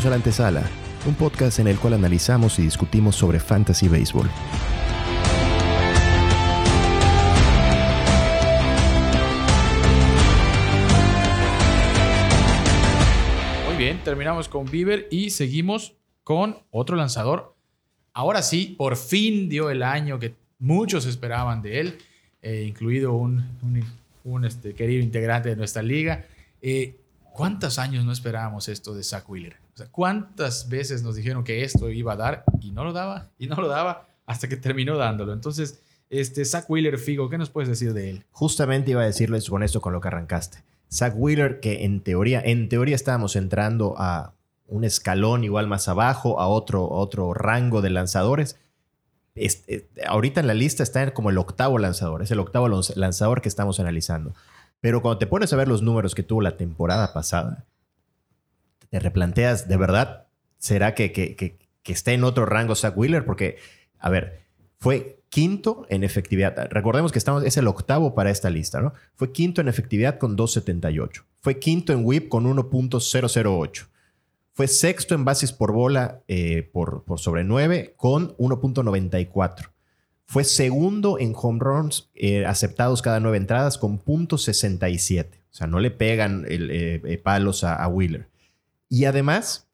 Bienvenidos a La Antesala, un podcast en el cual analizamos y discutimos sobre fantasy baseball. Muy bien, terminamos con Bieber y seguimos con otro lanzador. Ahora sí, por fin dio el año que muchos esperaban de él, eh, incluido un, este, querido integrante de nuestra liga. Eh, ¿Cuántos años no esperábamos esto de Zach Wheeler? ¿Cuántas veces nos dijeron que esto iba a dar y no lo daba y no lo daba hasta que terminó dándolo? Entonces, este Zach Wheeler, Figo, ¿qué nos puedes decir de él? Justamente iba a decirles con esto con lo que arrancaste. Zach Wheeler, que en teoría, en teoría estábamos entrando a un escalón igual más abajo, a otro, otro rango de lanzadores. Este, ahorita en la lista está como el octavo lanzador, es el octavo lanz- lanzador que estamos analizando. Pero cuando te pones a ver los números que tuvo la temporada pasada, te replanteas, ¿de verdad será que, que, que, esté en otro rango Zach Wheeler? Porque, a ver, fue quinto en efectividad. Recordemos que estamos, es el octavo para esta lista, ¿no? Fue quinto en efectividad con 2.78. Fue quinto en whip con 1.008. Fue sexto en bases por bola eh, por, por sobre 9 con 1.94. Fue segundo en home runs eh, aceptados cada nueve entradas con .67. O sea, no le pegan el, eh, palos a Wheeler. Y además,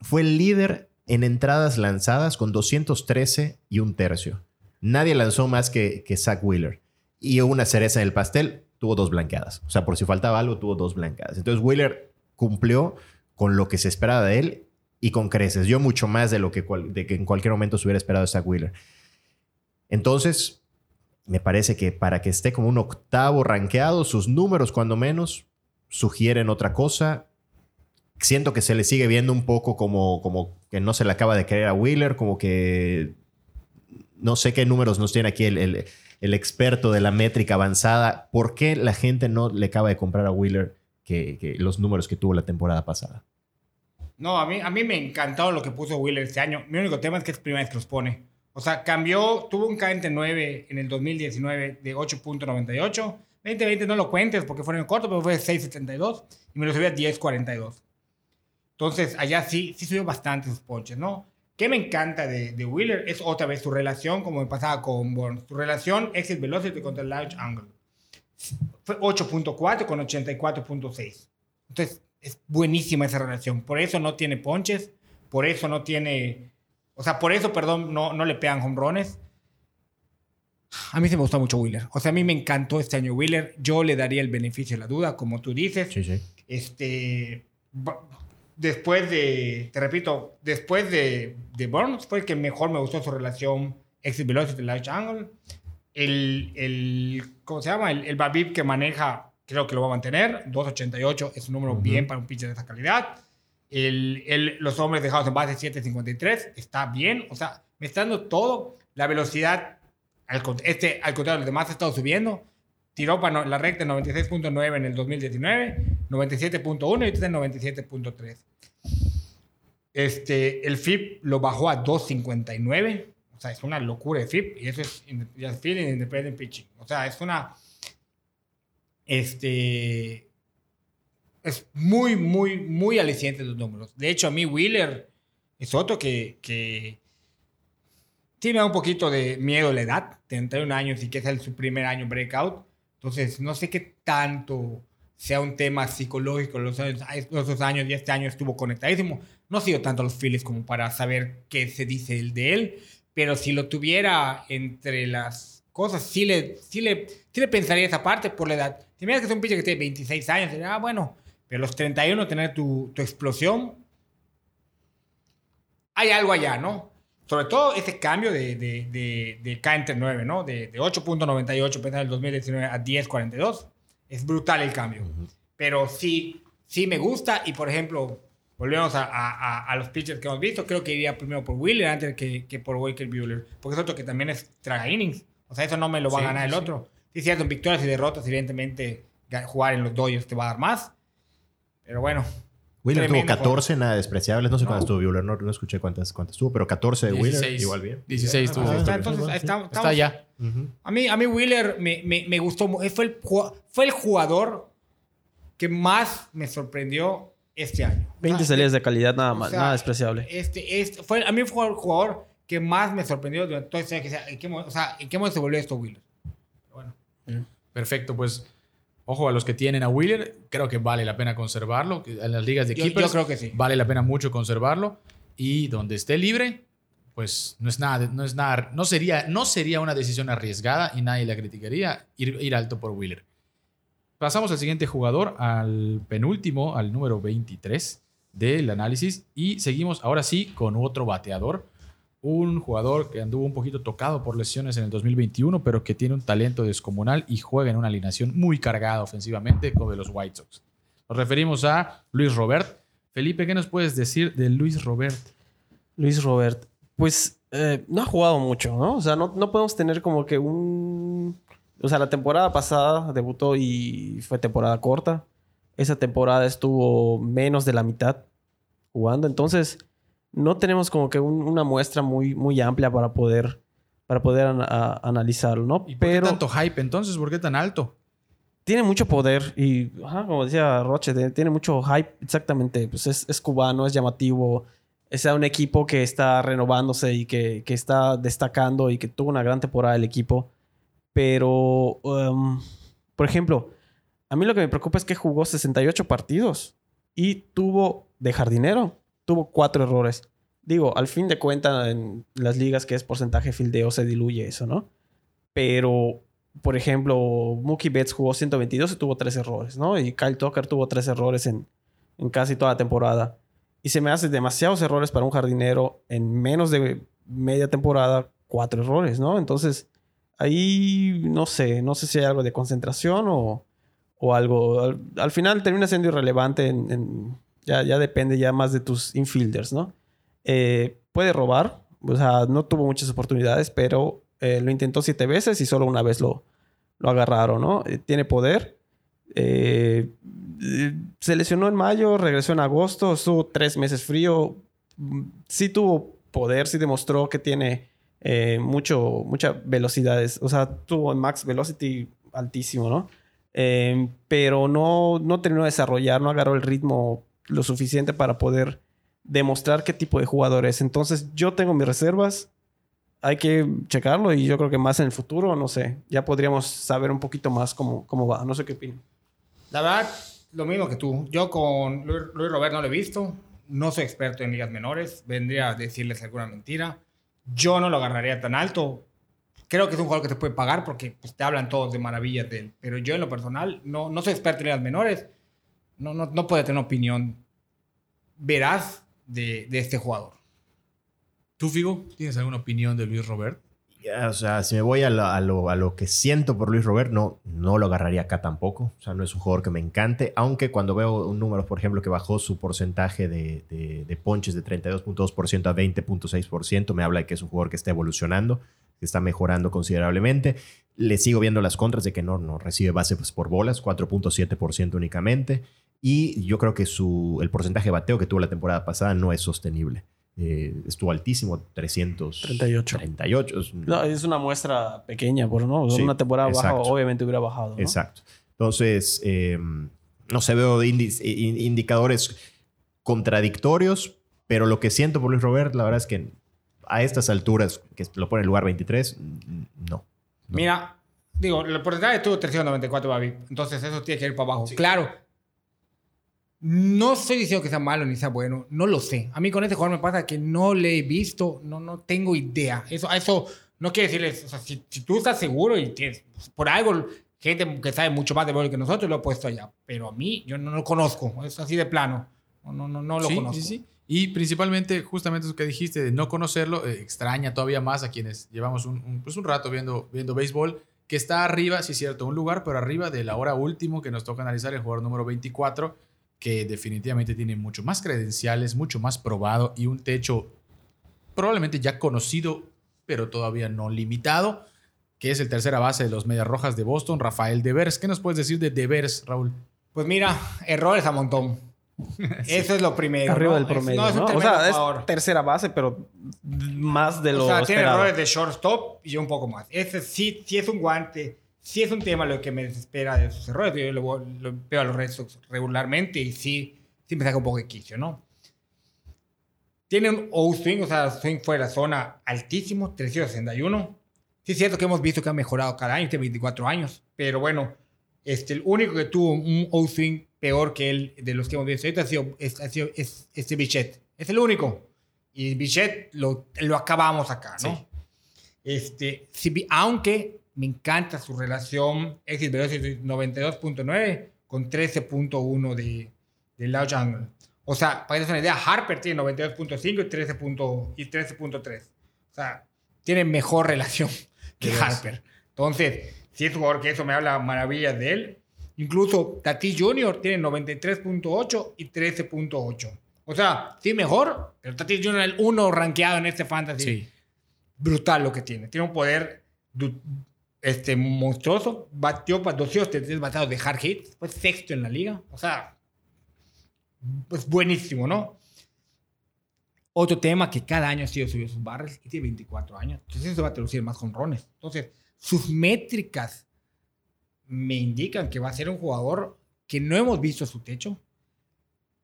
fue el líder en entradas lanzadas con 213 y un tercio. Nadie lanzó más que, que Zach Wheeler. Y una cereza en el pastel, tuvo dos blanqueadas. O sea, por si faltaba algo, tuvo dos blanqueadas. Entonces, Wheeler cumplió con lo que se esperaba de él y con creces. Yo mucho más de lo que, de que en cualquier momento se hubiera esperado Zach Wheeler. Entonces, me parece que para que esté como un octavo rankeado, sus números, cuando menos, sugieren otra cosa. Siento que se le sigue viendo un poco como, como que no se le acaba de creer a Wheeler, como que no sé qué números nos tiene aquí el, el- experto de la métrica avanzada. ¿Por qué la gente no le acaba de comprar a Wheeler que, que los números que tuvo la temporada pasada? No, a mí, a mí me encantó lo que puso Wheeler este año. Mi único tema es que es primera vez que los pone. O sea, cambió, tuvo un KNT9 en el 2019 de 8.98. 2020 no lo cuentes porque fue en el corto, pero fue 6.72 y me lo subió a 10.42. Entonces, allá sí, sí subió bastante sus ponches, ¿no? ¿Qué me encanta de, de Wheeler? Es otra vez su relación, como me pasaba con Burns. Su relación exit velocity contra el large angle. Fue 8.4 con 84.6. Entonces, es buenísima esa relación. Por eso no tiene ponches, por eso no tiene. O sea, por eso, perdón, no, no le pegan hombrones. A mí se me gustó mucho Wheeler. O sea, a mí me encantó este año Wheeler. Yo le daría el beneficio de la duda, como tú dices. Sí, sí. Este. Después de. Te repito, después de, de Burns, fue el que mejor me gustó su relación exit velocity large angle. El, el. ¿Cómo se llama? El, el Babip que maneja, creo que lo va a mantener. 2.88 es un número Ujú. bien para un pitcher de esa calidad. El, el- los hombres dejados en base 7.53 está bien. O sea, me está dando todo. La velocidad, al, este, al contrario, los demás ha estado subiendo. Tiró para no- la recta en 96.9 en el 2019, 97.1 y está en 97.3. Este, el FIP lo bajó a 2.59. O sea, es una locura el FIP. Y eso es es Field Independent Pitching. O sea, es una... Este... Es muy, muy, muy aliciente los números. De hecho, a mí Wheeler es otro que, que tiene un poquito de miedo la edad. 31 años y que es el, su primer año breakout. Entonces, no sé qué tanto sea un tema psicológico los, dos años y este año estuvo conectadísimo. No ha sido tanto los Phillies como para saber qué se dice el de él, pero si lo tuviera entre las cosas, sí le, sí le, sí le pensaría esa parte por la edad. Si miras que es un pitcher que tiene 26 años, diría, ah, bueno, pero los 31 tener tu, tu explosión, hay algo allá, ¿no? Sobre todo ese cambio de, de, de, de K entre 9, ¿no? De, de 8.98 pensar en el 2019 a 10.42. Es brutal el cambio. Pero sí, sí me gusta. Y por ejemplo, volvemos a, a, los pitchers que hemos visto. Creo que iría primero por Wheeler antes que, que por Walker Bueller. Porque es otro que también es traga innings. O sea, eso no me lo va Sí, a ganar el sí. otro. Sí, cierto, en victorias y derrotas, evidentemente, ga- jugar en los Dodgers te va a dar más. Pero bueno, Wheeler tuvo Tremendo 14, nada despreciables. No sé No. cuántas tuvo Wheeler, no, no escuché cuántas, cuántas tuvo, pero 14 de Wheeler, 16. igual bien. 16 Ah, tuvo. Ah, está, entonces, está- Está estamos- allá. Ujú. A mí, a mí Wheeler me, me, me gustó. Fue el, fue el jugador que más me sorprendió este año. 20 O sea, salidas de calidad, nada o más, sea, nada despreciable. Este, este fue, a mí fue el jugador que más me sorprendió durante todo este año. que sea, ¿En qué, mo- o sea, ¿en qué momento se volvió esto, Wheeler? Bueno, Perfecto, pues ojo a los que tienen a Wheeler, creo que vale la pena conservarlo. En las ligas de Yo- keepers yo creo que sí. vale la pena mucho conservarlo y donde esté libre, pues no es nada, no es nada, no sería, no sería una decisión arriesgada y nadie la criticaría ir, ir alto por Wheeler. Pasamos al siguiente jugador, al penúltimo, al número 23 del análisis y seguimos ahora sí con otro bateador. Un jugador que anduvo un poquito tocado por lesiones en el 2021, pero que tiene un talento descomunal y juega en una alineación muy cargada ofensivamente como de los White Sox. Nos referimos a Luis Robert. Felipe, ¿qué nos puedes decir de Luis Robert? Luis Robert, pues eh, no ha jugado mucho, ¿no? O sea, no, no podemos tener como que un... O sea, la temporada pasada debutó y fue temporada corta. Esa temporada estuvo menos de la mitad jugando. Entonces, no tenemos como que un- una muestra muy, muy amplia para poder, para poder ana- a- analizarlo, ¿no? ¿Y por Pero qué tanto hype entonces? ¿Por qué tan alto? tiene mucho poder y, ajá, como decía Roche, de- tiene mucho hype, exactamente. Pues es, es cubano, es llamativo. Es un equipo que está renovándose y que, que está destacando y que tuvo una gran temporada el equipo. Pero, um, por ejemplo, a mí lo que me preocupa es que jugó 68 partidos y tuvo de jardinero, tuvo cuatro errores. Digo, al fin de cuentas, en las ligas que es porcentaje de fildeo se diluye eso, ¿no? Pero, por ejemplo, Mookie Betts jugó 122 y tuvo tres errores, ¿no? Y Kyle Tucker tuvo tres errores en, en casi toda la temporada. Y se me hace demasiados errores para un jardinero en menos de media temporada, cuatro errores, ¿no? Entonces, ahí no sé, no sé si hay algo de concentración o, o algo. Al, al final termina siendo irrelevante, en, en- ya, ya depende ya más de tus infielders, ¿no? Eh, puede robar, o sea, no tuvo muchas oportunidades, pero eh, lo intentó siete veces y solo una vez lo, lo agarraron, ¿no? Eh, tiene poder. Se lesionó en mayo, regresó en agosto, estuvo tres meses frío. Mm, Sí tuvo poder, sí demostró que tiene mucho, mucha velocidad. O sea, tuvo en max velocity altísimo, ¿no? Pero no, no terminó de desarrollar, no agarró el ritmo lo suficiente para poder demostrar qué tipo de jugador es. Entonces, yo tengo mis reservas. Hay que checarlo y yo creo que más en el futuro, no sé, ya podríamos saber un poquito más cómo, cómo va. No sé qué opinan. La verdad, lo mismo que tú. Yo con Luis, Luis Robert no lo he visto. No soy experto en ligas menores. Vendría a decirles alguna mentira. Yo no lo agarraría tan alto. Creo que es un jugador que te puede pagar porque pues, te hablan todos de maravillas de él. Pero yo en lo personal no, no soy experto en ligas menores. No, no, no puedo tener una opinión veraz de, de este jugador. ¿Tú, Figo, tienes alguna opinión de Luis Robert? O sea, si me voy a lo, a lo- a lo que siento por Luis Robert, no, no lo agarraría acá tampoco. O sea, no es un jugador que me encante. Aunque cuando veo un número, por ejemplo, que bajó su porcentaje de, de- de ponches de 32.2% a 20.6%, me habla de que es un jugador que está evolucionando, que está mejorando considerablemente. Le sigo viendo las contras de que no, no recibe base pues, por bolas, 4.7% únicamente. Y yo creo que su, el porcentaje de bateo que tuvo la temporada pasada no es sostenible. Eh, estuvo altísimo, 338. 38. Es un- No, es una muestra pequeña, por no. Sí, una temporada baja, exacto. obviamente hubiera bajado. ¿no? Exacto. Entonces, eh, no se veo indi- in- indicadores contradictorios, pero lo que siento por Luis Robert, la verdad es que a estas alturas, que lo pone en el lugar 23, mm, no. No. Mira, digo, el porcentaje tuvo 394 Babi. Entonces eso tiene que ir para abajo. Claro. No estoy diciendo que sea malo ni sea bueno. No lo sé. A mí con este jugador me pasa que no le he visto. No, no tengo idea. Eso, eso no quiere decirles... O sea, si, si tú estás seguro y tienes... pues, por algo, gente que sabe mucho más de béisbol que nosotros lo he puesto allá. Pero a mí, yo no lo conozco. Es así de plano. No, no, no, no lo sí, conozco. sí, sí. Y principalmente, justamente eso que dijiste de no conocerlo, eh, extraña todavía más a quienes llevamos un, un- pues un rato viendo, viendo béisbol, que está arriba, sí es cierto, un lugar, pero arriba de la hora último que nos toca analizar, el jugador número 24, que definitivamente tiene mucho más credenciales, mucho más probado y un techo probablemente ya conocido, pero todavía no limitado, que es el tercera base de los Medias Rojas de Boston, Rafael Devers. ¿Qué nos puedes decir de Devers, Raúl? Pues mira, errores a montón. Eso es lo primero. Arriba ¿no? del Es- promedio. no, es un ¿no? O sea, es tercera base, pero más de lo O sea, tiene esperado. errores de shortstop y un poco más. Ese sí, sí es un guante, sí es un tema lo que me desespera de sus errores. Yo lo, lo veo a los Red Sox regularmente y sí, sí me saca un poco de quicio, ¿no? Tiene un O-swing, o sea, swing fuera de la zona altísimo, 361. Sí es cierto que hemos visto que ha mejorado cada año, tiene 24 años, pero bueno, este, el único que tuvo un O-swing peor que él de los que hemos visto ahorita ha sido, es, ha sido es, este Bichette. Es el único. Y Bichette lo, lo acabamos acá, ¿no? Sí. Este, si aunque me encanta su relación exit velocity 92.9 con 13.1 de, de Lao Jungle. O sea, para que te una idea, Harper tiene 92.5 y 13 punto- y 13.3. O sea, tiene mejor relación que. Harper. Entonces, si es jugador que eso me habla maravillas de él. Incluso Tati Jr. tiene 93.8 y 13.8. O sea, sí mejor, pero Tati Jr. es el uno rankeado en este fantasy Sí. brutal lo que tiene. Tiene un poder este, monstruoso. Batió para 233 bateados de hard hit. Fue sexto en la liga. O sea, pues buenísimo, ¿no? Otro tema que cada año ha sido subido sus barres y tiene 24 años. Entonces eso va a traducir más jonrones. Entonces, sus métricas me indican que va a ser un jugador que no hemos visto su techo,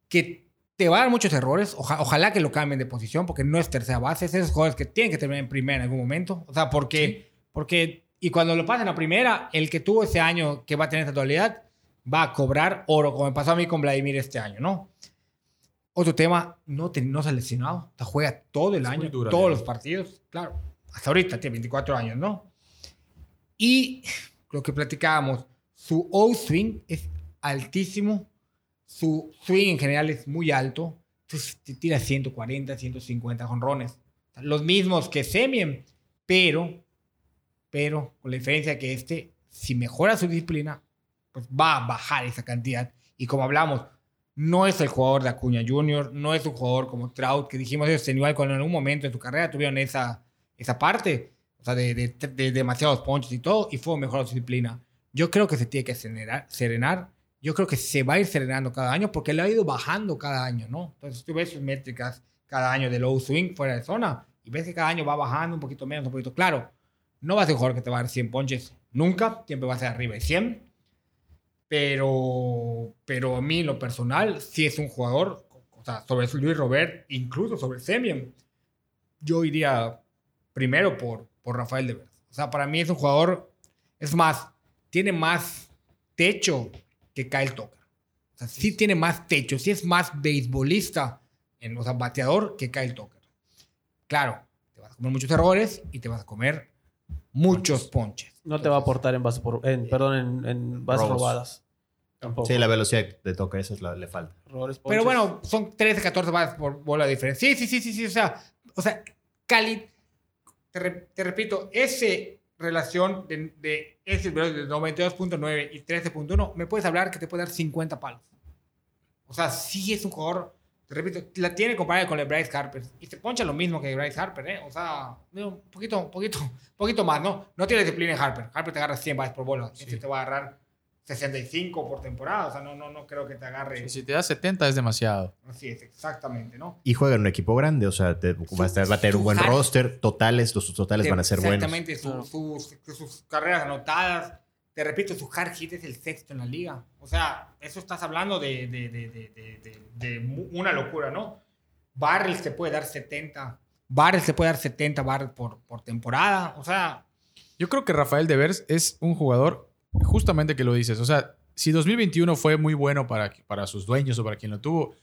que te va a dar muchos errores. Oja- ojalá que lo cambien de posición, porque no es tercera base. Es esos jugadores que tienen que terminar en primera en algún momento. O sea, porque, porque y cuando lo pasen a primera, el que tuvo ese año que va a tener esta dualidad va a cobrar oro, como me pasó a mí con Vladimir este año, ¿no? Otro tema, no, te, no se ha lesionado. Sea, juega todo el Es año, dura, todos ¿eh? los partidos. Claro, hasta ahorita tiene 24 años, ¿no? Y lo que platicábamos, su O-swing es altísimo, su swing en general es muy alto, entonces te tira 140, 150 jonrones. Los mismos que Semien, pero, pero con la diferencia que este, si mejora su disciplina, pues va a bajar esa cantidad. Y como hablamos, no es el jugador de Acuña Jr., no es un jugador como Trout, que dijimos ellos en igual cuando en algún momento de su carrera tuvieron esa, esa parte, o sea, de, de, de demasiados ponches y todo, y fue mejor su disciplina. Yo creo que se tiene que serenar, serenar. Yo creo que se va a ir serenando cada año porque le ha ido bajando cada año, ¿no? Entonces tú ves sus métricas cada año de low swing fuera de zona y ves que cada año va bajando un poquito menos, un poquito. Claro, no va a ser un jugador que te va a dar 100 ponches nunca, siempre va a ser arriba de 100. Pero, pero a mí, lo personal, sí es un jugador, o sea, sobre Luis Robert, incluso sobre Semien, yo iría primero por, por Rafael Devers. O sea, para mí es un jugador, es más, tiene más techo que Kyle Tucker. O sea, sí tiene más techo, sí es más beisbolista, en, o sea, bateador que Kyle Tucker. Claro, te vas a comer muchos errores y te vas a comer muchos ponches. No te va a aportar en bases por, en, perdón, en, en bases Robos. robadas. Tampoco. Sí, la velocidad de toque, eso es la, le falta. Pero bueno, son 13, 14 bases por bola de diferencia. Sí, sí, sí, sí, sí. O sea, o sea Cali, te, re- te repito, ese relación de, de ese de 92.9 y 13.1, me puedes hablar que te puede dar 50 palos. O sea, sí es un jugador, te repito, la tiene comparada con el Bryce Harper. Y se poncha lo mismo que Bryce Harper, ¿eh? O sea, un poquito, un poquito, un poquito más, ¿no? No tiene disciplina en Harper. Harper te agarra 100 bases por bola. Este te va a agarrar 65 por temporada. O sea, no, no, no creo que te agarre. Sí, Si te da 70 es demasiado. Así es, exactamente, ¿no? Y juega en un equipo grande, o sea, te- va, a estar- va a tener un buen su- roster. Totales, los totales van a ser buenos. Exactamente, su- sus, sus carreras anotadas. Te repito, su hard hit es el sexto en la liga. O sea, eso estás hablando de, de, de, de, una locura, ¿no? Barrels te puede dar 70. Barrels te puede dar 70 barrels por, por temporada. O sea, Yo creo que Rafael Devers es un jugador, justamente que lo dices. O sea, si 2021 fue muy bueno para, para sus dueños o para quien lo tuvo,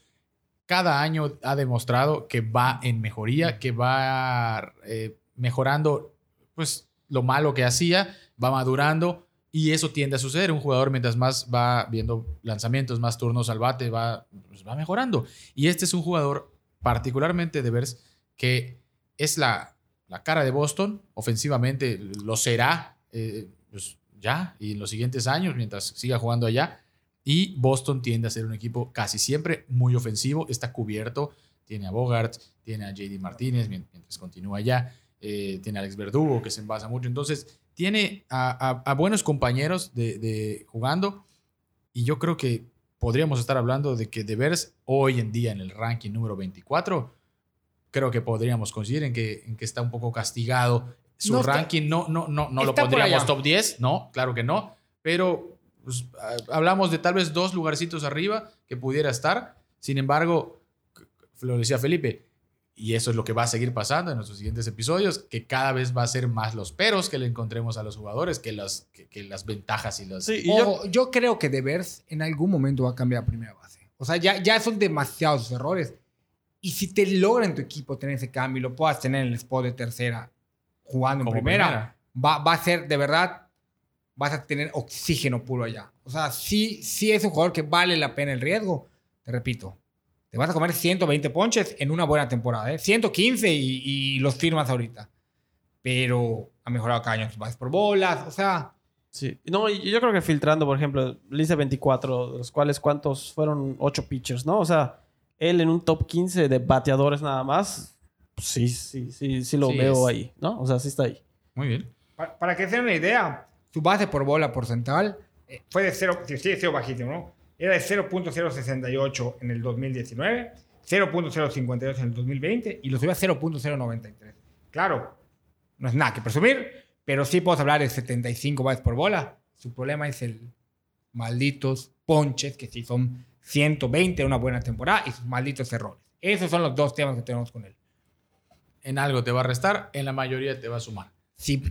cada año ha demostrado que va en mejoría, que va eh, mejorando pues, lo malo que hacía, va madurando y eso tiende a suceder. Un jugador, mientras más va viendo lanzamientos, más turnos al bate, va, pues, va mejorando. Y este es un jugador, particularmente Devers, que es la, la cara de Boston, ofensivamente lo será eh, pues ya y en los siguientes años, mientras siga jugando allá. Y Boston tiende a ser un equipo casi siempre muy ofensivo, está cubierto, tiene a Bogart, tiene a JD Martínez mien- mientras continúa allá, eh, tiene a Alex Verdugo que se envasa mucho, entonces tiene a, a- a buenos compañeros de, de jugando y yo creo que podríamos estar hablando de que Devers hoy en día en el ranking número 24 creo que podríamos coincidir en que, en que está un poco castigado. Su No está- ranking no, no, no, no lo está por pondríamos top 10, no, claro que no, pero pues, hablamos de tal vez dos lugarcitos arriba que pudiera estar. Sin embargo, lo decía Felipe, y eso es lo que va a seguir pasando en nuestros siguientes episodios, que cada vez va a ser más los peros que le encontremos a los jugadores que las, que, que las ventajas y las... Sí, y yo, Ojo, yo, creo que Devers en algún momento va a cambiar a primera base. O sea, ya, ya son demasiados errores. Y si te logra en tu equipo tener ese cambio y lo puedas tener en el spot de tercera jugando en Como primera, primera. Va, va a ser de verdad, vas a tener oxígeno puro allá. O sea, sí, sí es un jugador que vale la pena el riesgo. Te repito, te vas a comer 120 ponches en una buena temporada. ¿eh? 115 y, y los firmas ahorita. Pero ha mejorado cada año sus bases por bolas. O sea, sí. No, yo creo que filtrando, por ejemplo, lista 24, de los cuales cuántos fueron 8 pitchers, ¿no? O sea, él en un top 15 de bateadores nada más, pues sí, sí, sí, sí lo Sí veo es. ahí, ¿no? O sea, sí está ahí. Muy bien. Para, para que se den una idea, su base por bola porcentual eh, fue de 0, sí, siendo bajísimo, ¿no? Era de 0.068 en el 2019, 0.058 en el 2020 y lo subió a 0.093. Claro, no es nada que presumir, pero sí podemos hablar de 75 bases por bola. Su problema es el malditos ponches, que sí son 120 en una buena temporada, y sus malditos errores. Esos son los dos temas que tenemos con él. En algo te va a restar, en la mayoría te va a sumar. Si,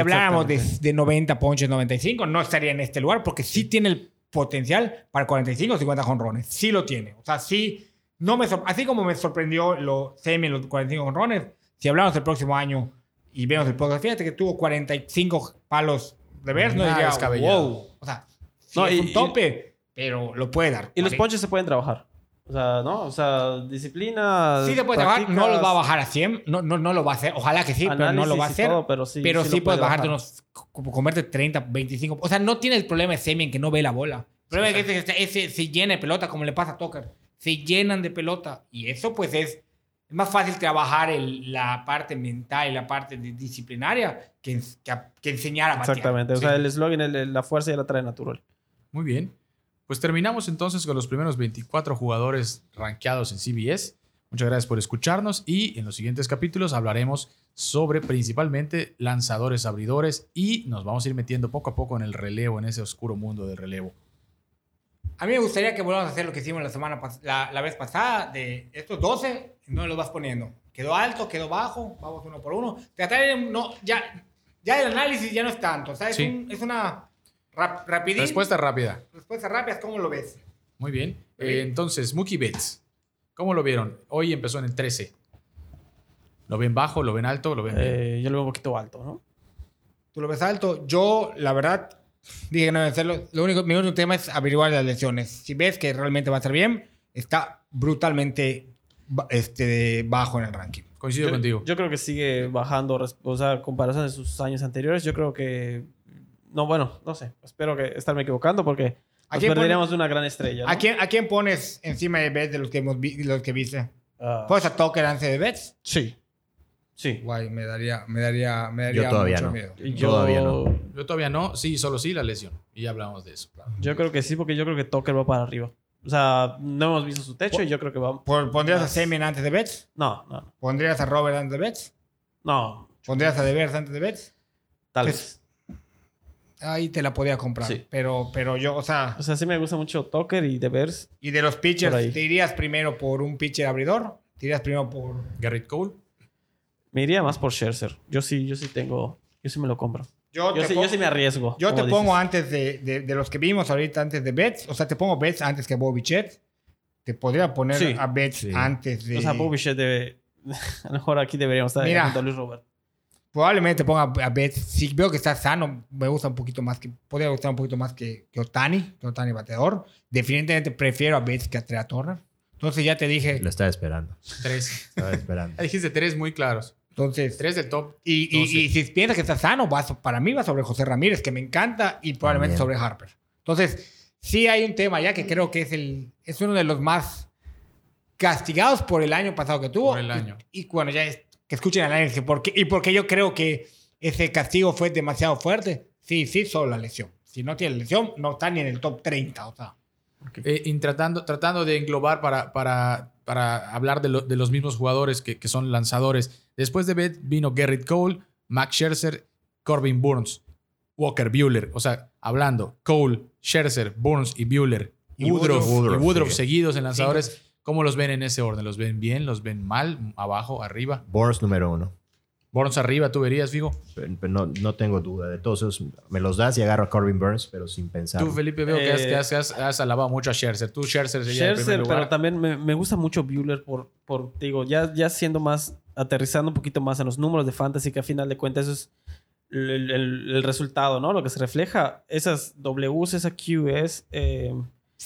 habláramos de, de 90 ponches, 95, no estaría en este lugar porque sí tiene el potencial para 45 o 50 jonrones. Sí lo tiene. O sea, sí. No me así como me sorprendió lo semi los 45 jonrones, si hablamos del próximo año y vemos el podcast, fíjate que tuvo 45 palos de ver, no Nada diría, wow. O sea, sí No, es y- un tope, pero lo puede dar. Y los ¿vale? ponches se pueden trabajar. O sea, ¿no? O sea, disciplina. Sí se puede trabajar, no los va a bajar a 100, no, no, no lo va a hacer, ojalá que sí, pero no lo va a hacer. todo, pero sí, pero sí sí, lo puedes puede bajarte bajar. unos, comerte 30, 25. O sea, no tiene el problema de Semi en que no ve la bola. El problema es que ese, ese se llena de pelota, como le pasa a Tucker. Se llenan de pelota. Y eso, pues, es, es más fácil trabajar el- la parte mental y la parte disciplinaria que, que, que enseñar a batear. Exactamente. O Sí. sea, el eslogan, el- el- la fuerza ya la trae natural. Muy bien. Pues terminamos entonces con los primeros 24 jugadores rankeados en CBS. Muchas gracias por escucharnos y en los siguientes capítulos hablaremos sobre principalmente lanzadores abridores y nos vamos a ir metiendo poco a poco en el relevo, en ese oscuro mundo del relevo. A mí me gustaría que volvamos a hacer lo que hicimos la semana la, la vez pasada, de estos 12, no los vas poniendo. Quedó alto, quedó bajo, vamos uno por uno. Tratar de, no, ya, ya el análisis ya no es tanto, o sea, es, Sí. un- es una rap, rapidín. Respuesta rápida. Respuestas rápidas, ¿cómo lo ves? Muy bien. Eh, entonces, Mookie Betts. ¿Cómo lo vieron? Hoy empezó en el 13. ¿Lo ven bajo? ¿Lo ven alto? ¿Lo ven bien? Eh, yo lo veo un poquito alto, ¿no? ¿Tú lo ves alto? Yo, la verdad, dije no hacerlo. Lo único, mi único tema es averiguar las lesiones. Si ves que realmente va a estar bien, está brutalmente este, bajo en el ranking. Coincido yo, contigo. Yo creo que sigue bajando, o sea, comparación de sus años anteriores. Yo creo que. No, bueno, no sé. Espero que estarme equivocando porque ¿A nos quién perderíamos de una gran estrella. ¿no? ¿A quién, ¿A quién pones encima de Betts de los que, hemos vi- los que viste? Ah, ¿Pones a Tucker antes de Betts? sí. Sí. Guay, me daría, me daría, me daría Yo todavía mucho no. miedo. Yo, Todavía no. Yo todavía no. Sí, solo sí la lesión. Y ya hablamos de eso. claro. yo creo que sí, porque yo creo que Tucker va para arriba. O sea, no hemos visto su techo y yo creo que va. ¿Pon- ¿Pondrías a. Semin antes de Betts? No, no, no. ¿Pondrías a Robert antes de Betts? No, ¿Pondrías a Devers antes de Betts? tal Pues, vez. Ahí te la podía comprar. Sí. Pero, pero yo, o sea, O sea, sí me gusta mucho Tucker y De Beers. y de los pitchers. ¿te irías primero por un pitcher abridor? ¿Te irías primero por Garrett Cole. Me iría más por Scherzer. Yo sí, yo sí tengo. Yo sí me lo compro. Yo, sí, yo sí me arriesgo. yo te pongo antes de, de, de los que vimos ahorita, antes de Betts. O sea, te pongo Betts antes que Bobichet. Te podría poner Sí. a Betts antes de... O sea, Bobby Shea debe. A lo mejor aquí deberíamos estar Mira. a Luis Robert. Probablemente ponga a Betts. Si veo que está sano, me gusta un poquito más que... Podría gustar un poquito más que, que Otani. Que Otani bateador. Definitivamente prefiero a Betts que a Trea Turner. Entonces ya te dije... Lo estaba esperando. Tres. Estaba esperando. Dijiste tres muy claros. Entonces... Tres del top. Y, y- 12. y si piensas que está sano, va para mí va sobre José Ramírez, que me encanta, y probablemente También. sobre Harper. Entonces, sí hay un tema ya que creo que es, el, es uno de los más castigados por el año pasado que tuvo. Por el año. Y, y bueno, ya es, que escuchen el análisis. Porque, y porque yo creo que ese castigo fue demasiado fuerte. Sí, sí, solo la lesión. Si no tiene lesión, no está ni en el top 30. O sea, Eh, y tratando, tratando de englobar para, para, para hablar de, lo- de los mismos jugadores que, que son lanzadores. Después de Bet vino Garrett Cole, Max Scherzer, Corbin Burns, Walker Bueller. O sea, hablando, Cole, Scherzer, Burns y Bueller. Y Woodruff, Woodruff, y Woodruff sí. seguidos en lanzadores. ¿Cómo los ven en ese orden? ¿Los ven bien? ¿Los ven mal? ¿Abajo? ¿Arriba? Burns número uno. Burns arriba, ¿tú verías, Figo? No, no tengo duda. De todos esos, me los das y agarro a Corbin Burns, pero sin pensar. Tú, Felipe, veo que, has, Eh, que has- has- has alabado mucho a Scherzer. Tú, Scherzer sería el Scherzer, primer lugar. pero también me, me gusta mucho Bueller por, por digo, ya, ya siendo más, aterrizando un poquito más en los números de fantasy, que a final de cuentas eso es el, el- el resultado, ¿no? Lo que se refleja, esas Ws, esa QS, eh,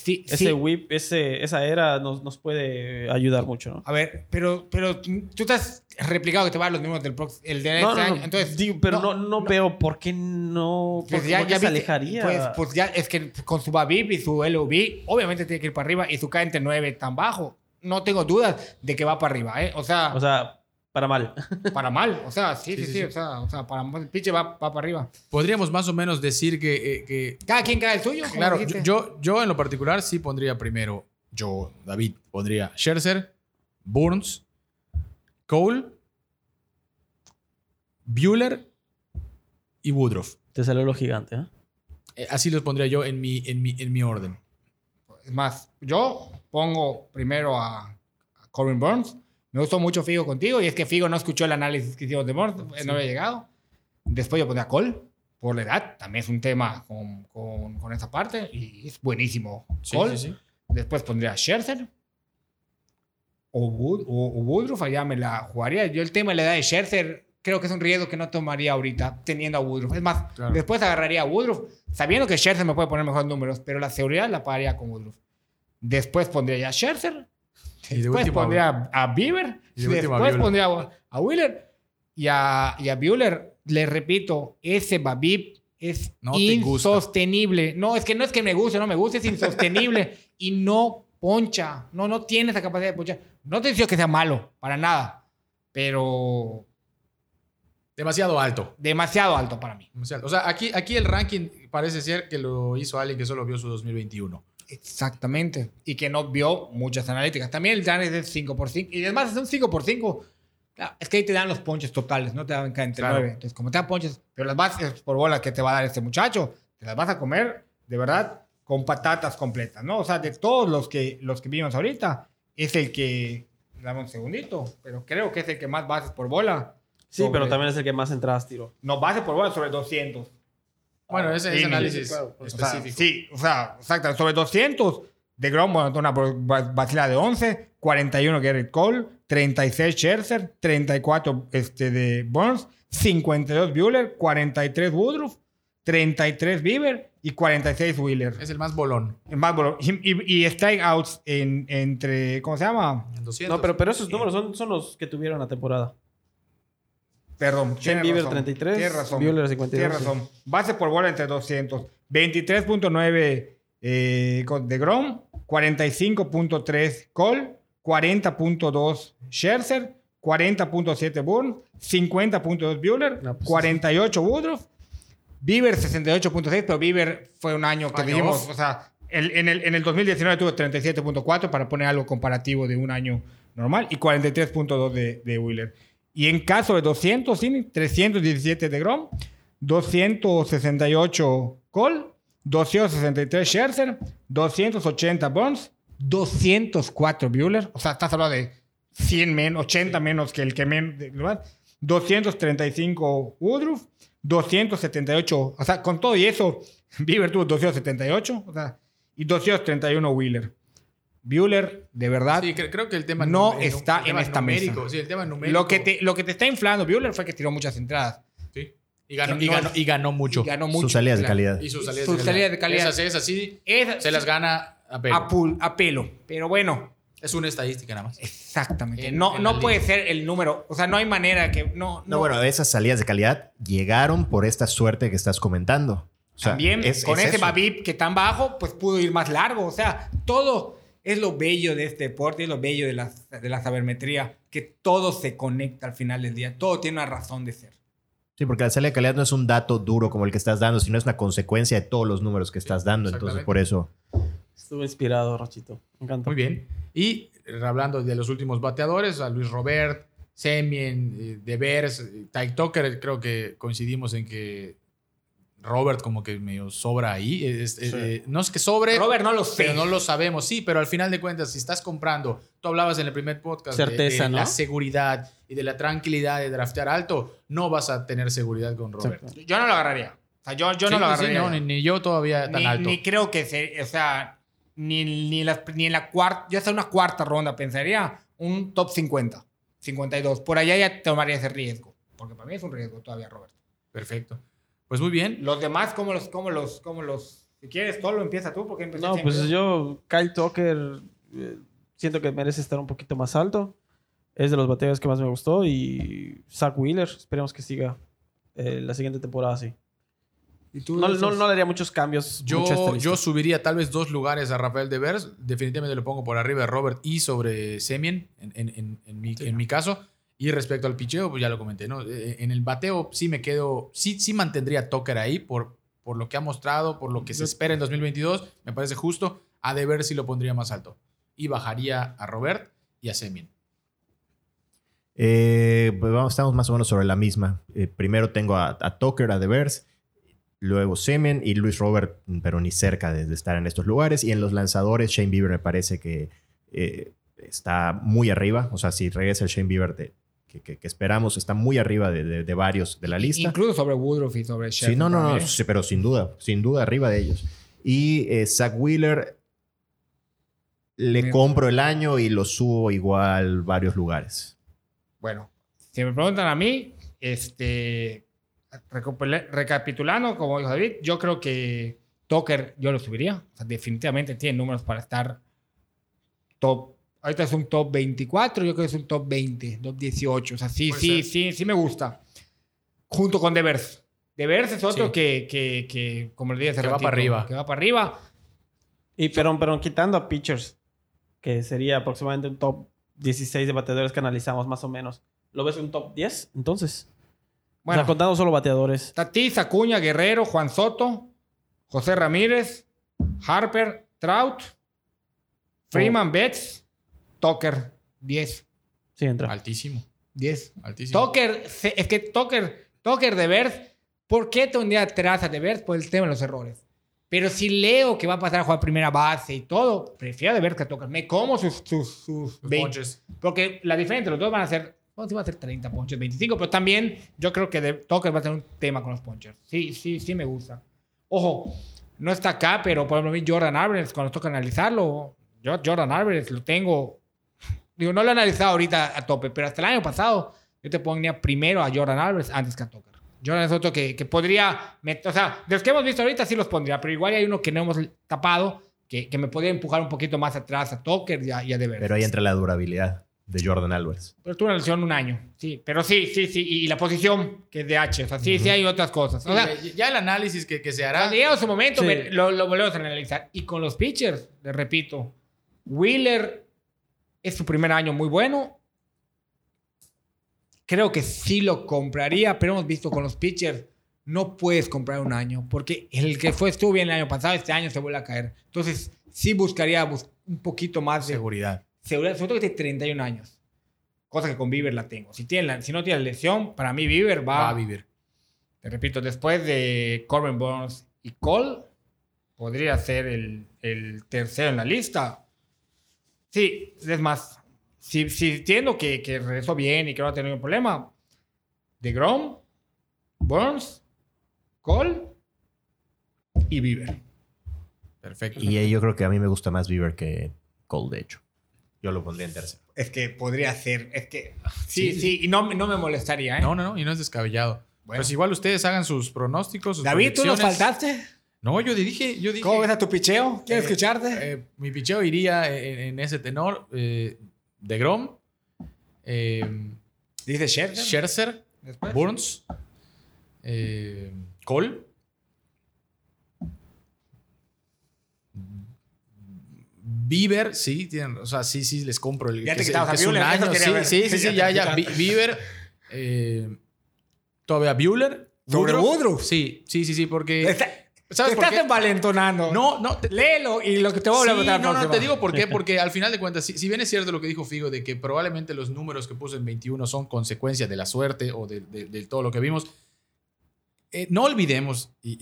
Sí, ese sí. whip, ese, esa era nos, nos puede ayudar mucho, ¿no? A ver, pero, pero tú te has replicado que te van a los números del próximo, el de No, este no, año. no, Entonces, digo, pero no, no, veo por qué no, Pues por, ya, ya se viste, alejaría. Pues, pues ya es que con su Babib y su LOB, obviamente tiene que ir para arriba y su K entre 9 tan bajo. No tengo dudas de que va para arriba, ¿eh? O sea, o sea, para mal. para mal. O sea, sí, sí, sí. sí, sí. O, sea, o sea, para mal. El pinche va, va para arriba. Podríamos más o menos decir que, eh, que Cada quien cada el suyo. Claro, yo, yo en lo particular sí pondría primero, yo, David, pondría Scherzer, Burns, Cole, Bueller y Woodruff. Te salió lo gigante, ¿eh? Eh, Así los pondría yo en mi, en mi, en mi orden. Es más, yo pongo primero a, a Corbin Burns. Me gustó mucho Figo contigo y es que Figo no escuchó el análisis que hicimos de Burns, eh, no había llegado. Después yo pondría a Cole por la edad, también es un tema con, con, con esa parte y es buenísimo. Sí, sí. Después pondría a Scherzer o, Wood, o, o Woodruff, allá me la jugaría. Yo el tema de la edad de Scherzer creo que es un riesgo que no tomaría ahorita teniendo a Woodruff. Es más, Claro. después agarraría a Woodruff, sabiendo que Scherzer me puede poner mejores números, pero la seguridad la pagaría con Woodruff. Después pondría ya Scherzer. Y de Después último pondría a, a Bieber. Y de último a Después pondría a, a Wheeler. Y a, y a Buehler, le repito, ese Babip es No insostenible. No, es que no es que me guste, no me guste, es insostenible. y no poncha. No, no tiene esa capacidad de ponchar. No te digo que sea malo, para nada. Pero Demasiado alto. demasiado alto para mí. Demasiado. O sea, aquí, aquí el ranking parece ser que lo hizo alguien que solo vio su 2021. Exactamente. Y que no vio muchas analíticas. También el Dan es de 5 por 5 Y además es un 5 por 5 Claro, es que ahí te dan los ponches totales, no te dan cada entre Claro. 9. Entonces, como te dan ponches, pero las bases por bola que te va a dar este muchacho, te las vas a comer, de verdad, con patatas completas, ¿no? O sea, de todos los que, los que vimos ahorita, es el que, dame un segundito, pero creo que es el que más bases por bola. Sí, sobre- pero también es el que más entradas tiró. No, bases por bola sobre 200. Bueno, ese, ese Sí, análisis claro. O sea, específico. sí, o sea, exacto. Sobre 200, de Grom, bueno, una vacila de 11, 41 Garrett Cole, 36 Scherzer, 34 este, de Burns, 52 Bueller, 43 Woodruff, 33 Bieber y 46 Wheeler. Es el más bolón. Más bueno, Y, y, y strikeouts en, entre, ¿cómo se llama? En 200. No, pero, pero esos números son, son los que tuvieron la temporada. Perdón. Tienes Bieber razón, 33, Tienes razón. Buehler 52, Tienes sí. razón. Base por bola entre 200. 23.9 eh, con- de Grom, 45.3 Cole, 40.2 Scherzer, 40.7 Bourne, 50.2 Bueller, No, pues, 48 Woodruff, Bieber 68.6, pero Bieber fue un año que dijimos, o sea, el- en, el, en el 2019 tuvo 37.4 para poner algo comparativo de un año normal y 43.2 de, de Wheeler. Y en caso de 200, sí, 317 de Grom, 268 Cole, 263 Scherzer, 280 Burns, 204 Bueller. O sea, estás hablando de 100 menos, 80 menos que el que menos. de- ¿verdad? 235 Woodruff, 278. O sea, con todo y eso, Bieber tuvo 278. O sea, y 231 Wheeler. Bueller, de verdad, Sí, cre- creo que el tema No está el tema en esta numérico, mesa. Sí, el tema numérico. lo, que te, lo que te está inflando Bueller fue que tiró muchas entradas. Sí. Y, ganó, y, no ganó, es- y ganó mucho. Y ganó mucho. Sus salidas de calidad. Y sus salidas, Sus de, salidas calidad. de calidad. Esas, esas sí se las gana a pelo. a, pul- a pelo. Pero bueno, Es una estadística nada más. exactamente. En- no en no la puede liga. ser el número. O sea, no hay manera que. No, no. No, bueno, esas salidas de calidad llegaron por esta suerte que estás comentando. O sea, También es- con es ese eso. Babip que tan bajo, pues pudo ir más largo. O sea, todo es lo bello de este deporte, es lo bello de la, de la sabermetría, que todo se conecta al final del día. Todo tiene una razón de ser. Sí, porque la salida de calidad no es un dato duro como el que estás dando, sino es una consecuencia de todos los números que estás dando. Entonces, por eso. Estuve inspirado, Rochito. Me encanta. Muy bien. Y eh, hablando de los últimos bateadores, a Luis Robert, Semien, eh, Devers, eh, Ty Tucker, creo que coincidimos en que Robert como que medio sobra ahí. Es- es- eh, no es que sobre, Robert no lo sé. pero no lo sabemos. Sí, pero al final de cuentas, si estás comprando, tú hablabas en el primer podcast de- Certeza, de, ¿no? la seguridad y de la tranquilidad de draftear alto, no vas a tener seguridad con Robert. Exacto. Yo no lo agarraría. O sea, yo, yo Sí, no lo sí, agarraría. no, ni, ni yo todavía tan ni, alto. ni creo que se, o sea, ni, ni, las- ni en la cuarta, ya sea una cuarta ronda, pensaría un top 50, 52. Por allá ya tomaría ese riesgo. Porque para mí es un riesgo todavía, Robert. Perfecto. Pues muy bien. Los demás, ¿cómo los, cómo los, cómo los, si quieres, todo lo empieza tú, porque empecé No, siempre. pues yo, Kyle Tucker, eh, siento que merece estar un poquito más alto. Es de los bateadores que más me gustó. Y Zach Wheeler, esperemos que siga eh, la siguiente temporada así. ¿Y tú, No, no, no le haría muchos cambios. Yo, yo subiría tal vez dos lugares a Rafael Devers. Definitivamente lo pongo por arriba de Robert y sobre Semien, en, en- en- en mi, en mi caso. Y respecto al picheo, pues ya lo comenté, ¿no? Eh, En el bateo sí me quedo, sí, sí mantendría a Tucker ahí por, por lo que ha mostrado, por lo que se espera en 2022. Me parece justo. A Devers sí lo pondría más alto. Y bajaría a Robert y a Semien. Eh, pues vamos, estamos más o menos sobre la misma. Eh, primero tengo a, a Tucker, a Devers, luego Semen y Luis Robert, pero ni cerca de, de estar en estos lugares. Y en los lanzadores, Shane Bieber me parece que eh, está muy arriba. O sea, si regresa el Shane Bieber de- que, que- que esperamos, está muy arriba de, de- de varios de la lista. Incluso sobre Woodruff y sobre Sí, Scherzer no, no, no, sí, pero sin duda, sin duda arriba de ellos. Y eh, Zach Wheeler le compro el año y lo subo igual varios lugares. Bueno, si me preguntan a mí, este, recapitulando, como dijo David, yo creo que Tucker yo lo subiría. O sea, definitivamente tiene números para estar top. Ahorita es un top 24, yo creo que es un top 20, top 18. O sea, sí, Puede sí, ser. sí, sí me gusta. Junto con Devers. Devers es otro Sí. que, que, que, como le dije hace Que va para arriba. Que va para arriba. Y pero, pero quitando a pitchers, que sería aproximadamente un top 16 de bateadores que analizamos más o menos. ¿Lo ves un top 10? Entonces. Bueno, o sea, contando solo bateadores. Tatis, Acuña, Guerrero, Juan Soto, José Ramírez, Harper, Trout, Freeman, Betts, Tucker, 10. Sí, entra. Altísimo. 10. Altísimo. Tucker, es que Tucker, Tucker de Vers, ¿por qué te hundía atrás a de Vers? Por el tema de los errores. Pero si leo que va a pasar a jugar primera base y todo, prefiero de Vers que a Tucker. Me como sus, sus, sus 20. ponches. Porque la diferencia los dos van a ser, bueno, sí van a ser 30 ponches, 25, pero también yo creo que de, Tucker va a tener un tema con los ponches. Sí, sí, sí me gusta. Ojo, no está acá, pero por ejemplo, a mí Jordan Álvarez, cuando toca analizarlo, yo Jordan Álvarez lo tengo, digo, no lo he analizado ahorita a tope, pero hasta el año pasado yo te ponía primero a Jordan Álvarez antes que a Tucker. Jordan es otro que, que podría, met- o sea, de los que hemos visto ahorita sí los pondría, pero igual hay uno que no hemos tapado, que, que me podría empujar un poquito más atrás a Tucker y a, y a. Pero ahí entra la durabilidad de Jordan Álvarez. Pero tuvo una lesión un año, sí. Pero sí, sí, sí. Y, y la posición, que es de H. O sea, sí, sí hay otras cosas. O sea, ya, ya el análisis que, que se hará. cuando llegue a su momento, Sí. me- lo, lo volvemos a analizar. Y con los pitchers, les repito, Wheeler es su primer año muy bueno. Creo que sí lo compraría, pero hemos visto con los pitchers, no puedes comprar un año, porque el que fue estuvo bien el año pasado, este año se vuelve a caer. Entonces, sí buscaría bus- un poquito más de Seguridad. seguridad, sobre todo que tiene 31 años. Cosa que con Bieber la tengo. Si, tiene la- si no tiene lesión, para mí Bieber va, Va a vivir. te repito, después de Corbin Burns y Cole, podría ser el, el tercero en la lista. Sí, es más, si, si entiendo que, que regresó bien y que no va a tener ningún problema, de Grom, Burns, Cole y Bieber. Perfecto. Y yo creo que a mí me gusta más Bieber que Cole, de hecho. Yo lo pondría en tercero. Es que podría ser, es que sí, Sí, sí, y no, no me molestaría, ¿eh? No, no, no. Y no es descabellado. Bueno. Pues igual ustedes hagan sus pronósticos. Sus David, ¿tú nos faltaste? No, yo dije. Yo dije ¿Cómo ves a tu picheo? ¿Quieres Eh, escucharte? eh, mi picheo iría en, en ese tenor. Eh, de Grom. Eh, Dice Scherzer. Scherzer. Burns. Cole. Bieber, sí, tienen, o sea, sí, sí, les compro el Ya te que es- a que es un Buehler, eso año, sí, sí, sí, ya ya, te Bieber, todavía Bueller. ¿Sobre Woodruff? Sí, sí, sí, sí, porque... Está- ¿Sabes te por estás qué? envalentonando. No, no, te- Léelo y lo que te voy a hablar Sí, no, no, te digo por qué, porque al final de cuentas, si, si bien es cierto lo que dijo Figo de que probablemente los números que puso en 21 son consecuencia de la suerte o de, de- de todo lo que vimos, eh, no olvidemos, y, y-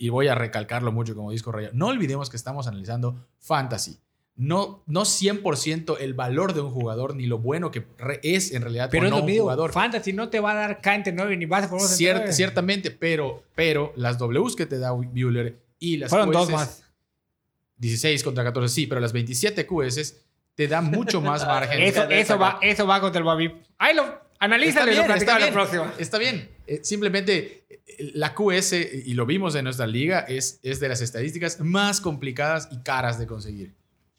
y- y voy a recalcarlo mucho como disco rayo, no olvidemos que estamos analizando fantasy. No, no 100% el valor de un jugador ni lo bueno que es en realidad Pero no un mismo. jugador. Fantasy no te va a dar K entre 9 ni vas a poner Cier- ciertamente, pero, pero las Ws que te da Bueller y las Fueron dos más. 16 contra 14, sí, pero las 27 QS te da mucho más margen. Eso, de eso, va, eso va contra el Babi. Ahí lo analízalo y lo está la bien, próxima. Está bien. Eh, simplemente eh, la QS, y lo vimos en nuestra liga, es, es de las estadísticas más complicadas y caras de conseguir.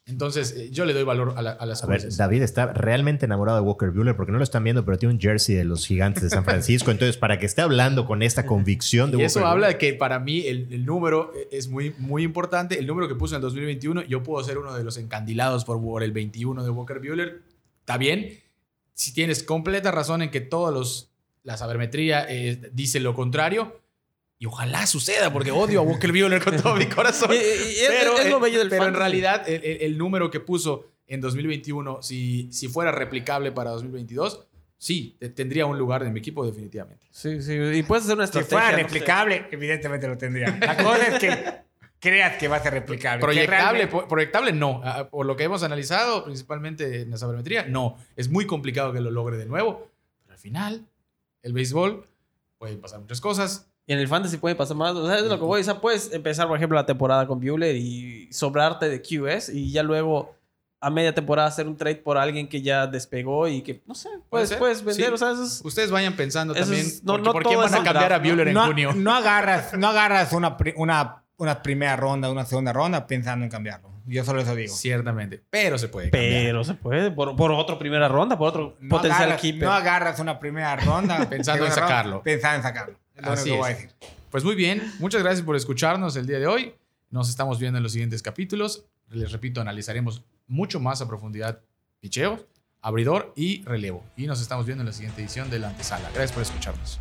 Entonces, eh, yo le doy valor a, la- a las A ver, QS. David está realmente enamorado de Walker Buehler porque no lo están viendo, pero tiene un jersey de los gigantes de San Francisco. Entonces, para que esté hablando con esta convicción de Y Walker eso habla de que para mí el, el número es muy, muy importante. El número que puso en el 2021, yo puedo ser uno de los encandilados por, por el 21 de Walker Buehler. Está bien. Si tienes completa razón en que todos los la sabermetría eh, dice lo contrario. Y ojalá suceda, porque odio a Walker Buehler con todo mi corazón. Pero es lo eh, bello del pero en realidad, el, el- el número que puso en 2021, si, si fuera replicable para 2022, sí, te- tendría un lugar en mi equipo definitivamente. Sí, sí. Y puedes hacer una Si estrategia. fuera no sé. replicable, evidentemente lo tendría. La cosa es que creas que va a ser replicable. Proyectable, realmente- proyectable no. Ah, Por lo que hemos analizado, principalmente en la sabermetría, no. Es muy complicado que lo logre de nuevo. Pero al final, el béisbol, pueden pasar muchas cosas. Y en el fantasy puede pasar más. O sea, es lo que voy. O sea, puedes empezar, por ejemplo, la temporada con Bueller y sobrarte de QS y ya luego a media temporada hacer un trade por alguien que ya despegó y que, no sé, Puede puedes, puedes vender. sí. O sea, eso es- Ustedes vayan pensando Eso también es- no- por, no por quién van a cambiar a draft, ¿no? Bueller en no, junio. no agarras, no agarras una, una, una primera ronda, una segunda ronda pensando en cambiarlo. Yo solo eso digo. Ciertamente. Pero se puede cambiar. Pero se puede. Por, por otro primera ronda, por otro No potencial agarras, keeper. no agarras una primera ronda Pensando en segunda ronda, sacarlo. Pensando en sacarlo. Lo Así único que voy a es. decir. Pues muy bien. Muchas gracias por escucharnos el día de hoy. Nos estamos viendo en los siguientes capítulos. Les repito, analizaremos mucho más a profundidad picheo, abridor y relevo. Y nos estamos viendo en la siguiente edición de la antesala. Gracias por escucharnos.